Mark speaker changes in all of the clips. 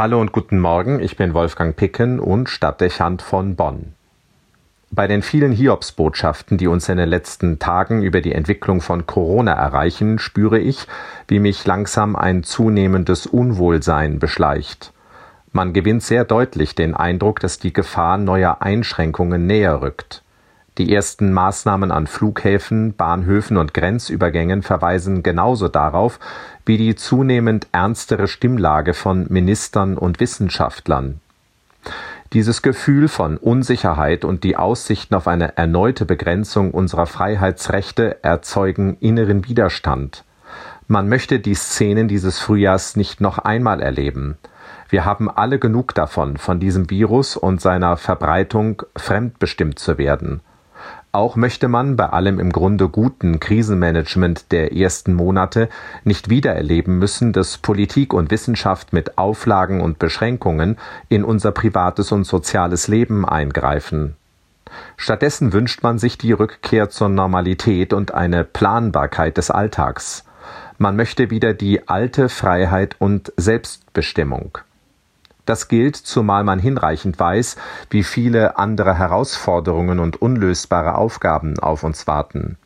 Speaker 1: Hallo und guten Morgen, ich bin Wolfgang Picken und Stadtdechant von Bonn. Bei den vielen Hiobsbotschaften, die uns in den letzten Tagen über die Entwicklung von Corona erreichen, spüre ich, wie mich langsam ein zunehmendes Unwohlsein beschleicht. Man gewinnt sehr deutlich den Eindruck, dass die Gefahr neuer Einschränkungen näher rückt. Die ersten Maßnahmen an Flughäfen, Bahnhöfen und Grenzübergängen verweisen genauso darauf wie die zunehmend ernstere Stimmlage von Ministern und Wissenschaftlern. Dieses Gefühl von Unsicherheit und die Aussichten auf eine erneute Begrenzung unserer Freiheitsrechte erzeugen inneren Widerstand. Man möchte die Szenen dieses Frühjahrs nicht noch einmal erleben. Wir haben alle genug davon, von diesem Virus und seiner Verbreitung fremdbestimmt zu werden. Auch möchte man bei allem im Grunde guten Krisenmanagement der ersten Monate nicht wieder erleben müssen, dass Politik und Wissenschaft mit Auflagen und Beschränkungen in unser privates und soziales Leben eingreifen. Stattdessen wünscht man sich die Rückkehr zur Normalität und eine Planbarkeit des Alltags. Man möchte wieder die alte Freiheit und Selbstbestimmung. Das gilt, zumal man hinreichend weiß, wie viele andere Herausforderungen und unlösbare Aufgaben auf uns warten.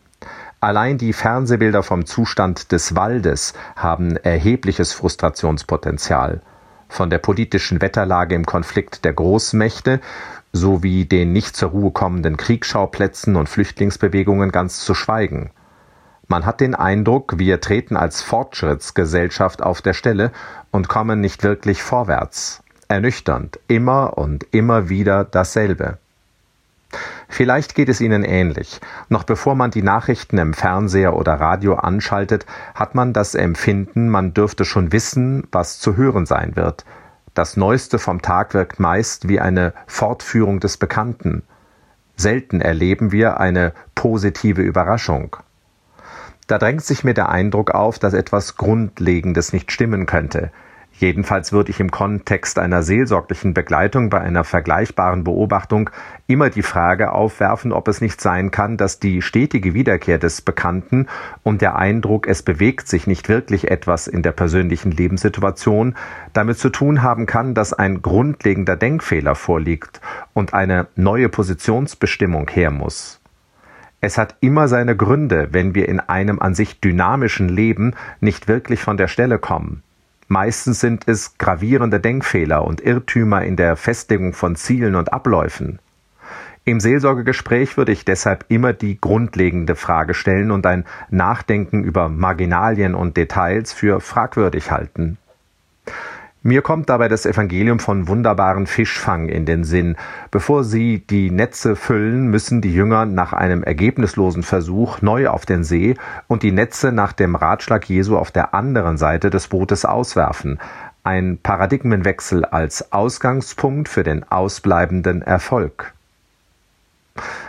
Speaker 1: Allein die Fernsehbilder vom Zustand des Waldes haben erhebliches Frustrationspotenzial. Von der politischen Wetterlage im Konflikt der Großmächte sowie den nicht zur Ruhe kommenden Kriegsschauplätzen und Flüchtlingsbewegungen ganz zu schweigen. Man hat den Eindruck, wir treten als Fortschrittsgesellschaft auf der Stelle und kommen nicht wirklich vorwärts ernüchternd, immer und immer wieder dasselbe. Vielleicht geht es Ihnen ähnlich. Noch bevor man die Nachrichten im Fernseher oder Radio anschaltet, hat man das Empfinden, man dürfte schon wissen, was zu hören sein wird. Das Neueste vom Tag wirkt meist wie eine Fortführung des Bekannten. Selten erleben wir eine positive Überraschung. Da drängt sich mir der Eindruck auf, dass etwas Grundlegendes nicht stimmen könnte. Jedenfalls würde ich im Kontext einer seelsorglichen Begleitung bei einer vergleichbaren Beobachtung immer die Frage aufwerfen, ob es nicht sein kann, dass die stetige Wiederkehr des Bekannten und der Eindruck, es bewegt sich nicht wirklich etwas in der persönlichen Lebenssituation, damit zu tun haben kann, dass ein grundlegender Denkfehler vorliegt und eine neue Positionsbestimmung her muss. Es hat immer seine Gründe, wenn wir in einem an sich dynamischen Leben nicht wirklich von der Stelle kommen. Meistens sind es gravierende Denkfehler und Irrtümer in der Festlegung von Zielen und Abläufen. Im Seelsorgegespräch würde ich deshalb immer die grundlegende Frage stellen und ein Nachdenken über Marginalien und Details für fragwürdig halten. Mir kommt dabei das Evangelium von wunderbaren Fischfang in den Sinn. Bevor sie die Netze füllen, müssen die Jünger nach einem ergebnislosen Versuch neu auf den See und die Netze nach dem Ratschlag Jesu auf der anderen Seite des Bootes auswerfen. Ein Paradigmenwechsel als Ausgangspunkt für den ausbleibenden Erfolg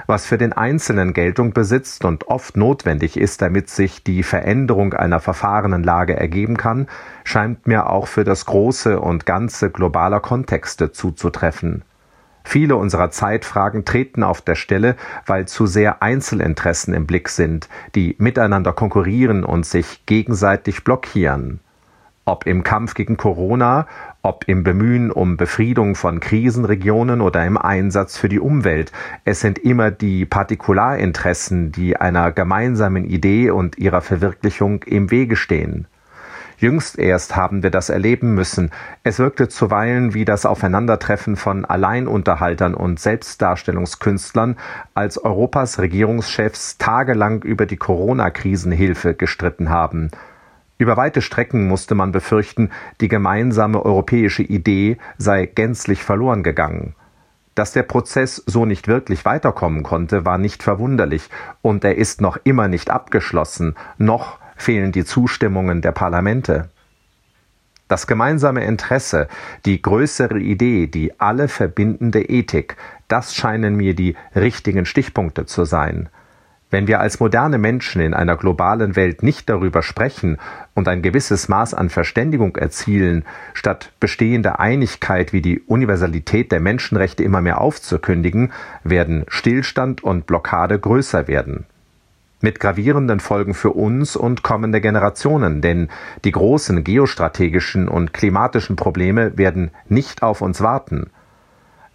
Speaker 1: was für den Einzelnen Geltung besitzt und oft notwendig ist, damit sich die Veränderung einer verfahrenen Lage ergeben kann, scheint mir auch für das große und ganze globaler Kontexte zuzutreffen. Viele unserer Zeitfragen treten auf der Stelle, weil zu sehr Einzelinteressen im Blick sind, die miteinander konkurrieren und sich gegenseitig blockieren ob im Kampf gegen Corona, ob im Bemühen um Befriedung von Krisenregionen oder im Einsatz für die Umwelt. Es sind immer die Partikularinteressen, die einer gemeinsamen Idee und ihrer Verwirklichung im Wege stehen. Jüngst erst haben wir das erleben müssen. Es wirkte zuweilen wie das Aufeinandertreffen von Alleinunterhaltern und Selbstdarstellungskünstlern, als Europas Regierungschefs tagelang über die Corona-Krisenhilfe gestritten haben. Über weite Strecken musste man befürchten, die gemeinsame europäische Idee sei gänzlich verloren gegangen. Dass der Prozess so nicht wirklich weiterkommen konnte, war nicht verwunderlich, und er ist noch immer nicht abgeschlossen, noch fehlen die Zustimmungen der Parlamente. Das gemeinsame Interesse, die größere Idee, die alle verbindende Ethik, das scheinen mir die richtigen Stichpunkte zu sein. Wenn wir als moderne Menschen in einer globalen Welt nicht darüber sprechen und ein gewisses Maß an Verständigung erzielen, statt bestehende Einigkeit wie die Universalität der Menschenrechte immer mehr aufzukündigen, werden Stillstand und Blockade größer werden. mit gravierenden Folgen für uns und kommende Generationen, denn die großen geostrategischen und klimatischen Probleme werden nicht auf uns warten.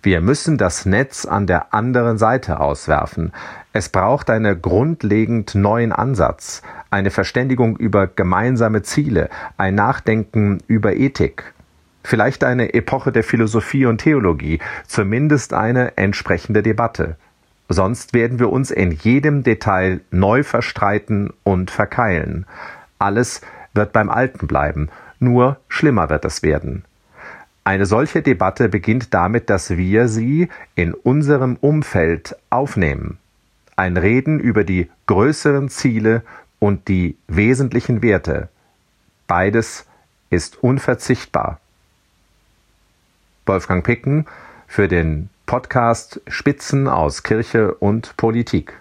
Speaker 1: Wir müssen das Netz an der anderen Seite auswerfen. Es braucht einen grundlegend neuen Ansatz, eine Verständigung über gemeinsame Ziele, ein Nachdenken über Ethik. Vielleicht eine Epoche der Philosophie und Theologie, zumindest eine entsprechende Debatte. Sonst werden wir uns in jedem Detail neu verstreiten und verkeilen. Alles wird beim Alten bleiben, nur schlimmer wird es werden. Eine solche Debatte beginnt damit, dass wir sie in unserem Umfeld aufnehmen. Ein Reden über die größeren Ziele und die wesentlichen Werte. Beides ist unverzichtbar. Wolfgang Picken für den Podcast Spitzen aus Kirche und Politik.